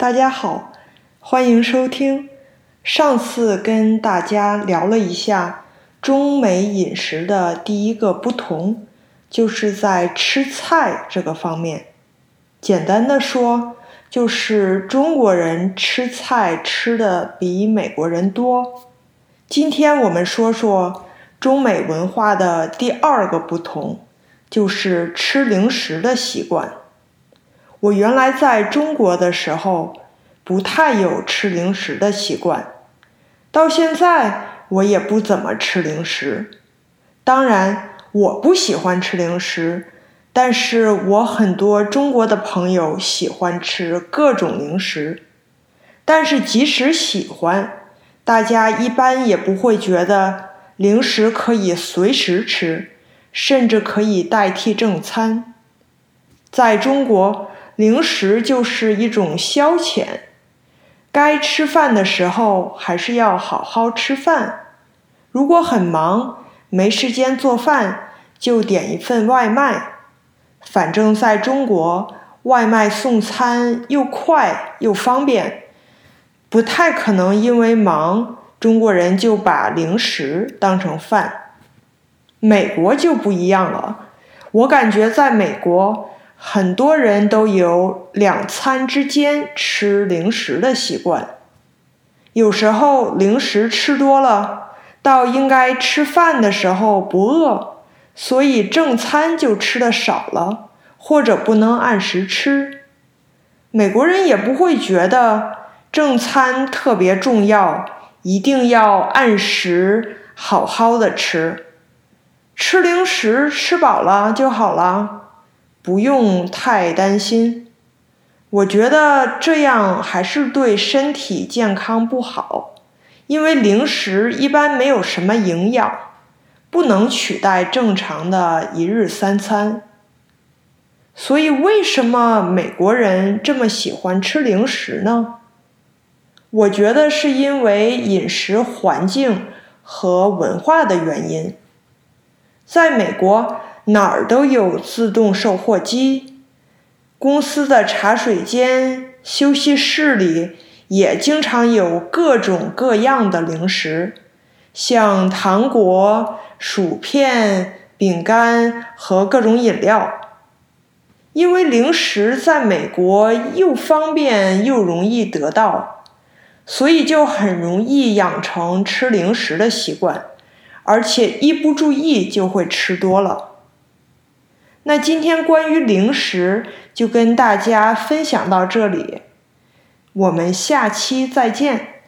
大家好，欢迎收听。上次跟大家聊了一下中美饮食的第一个不同，就是在吃菜这个方面。简单的说，就是中国人吃菜吃的比美国人多。今天我们说说中美文化的第二个不同，就是吃零食的习惯。我原来在中国的时候，不太有吃零食的习惯，到现在我也不怎么吃零食。当然，我不喜欢吃零食，但是我很多中国的朋友喜欢吃各种零食。但是即使喜欢，大家一般也不会觉得零食可以随时吃，甚至可以代替正餐。在中国。零食就是一种消遣，该吃饭的时候还是要好好吃饭。如果很忙没时间做饭，就点一份外卖。反正在中国，外卖送餐又快又方便，不太可能因为忙，中国人就把零食当成饭。美国就不一样了，我感觉在美国。很多人都有两餐之间吃零食的习惯，有时候零食吃多了，到应该吃饭的时候不饿，所以正餐就吃的少了，或者不能按时吃。美国人也不会觉得正餐特别重要，一定要按时好好的吃，吃零食吃饱了就好了。不用太担心，我觉得这样还是对身体健康不好，因为零食一般没有什么营养，不能取代正常的一日三餐。所以，为什么美国人这么喜欢吃零食呢？我觉得是因为饮食环境和文化的原因，在美国。哪儿都有自动售货机，公司的茶水间、休息室里也经常有各种各样的零食，像糖果、薯片、饼干和各种饮料。因为零食在美国又方便又容易得到，所以就很容易养成吃零食的习惯，而且一不注意就会吃多了。那今天关于零食就跟大家分享到这里，我们下期再见。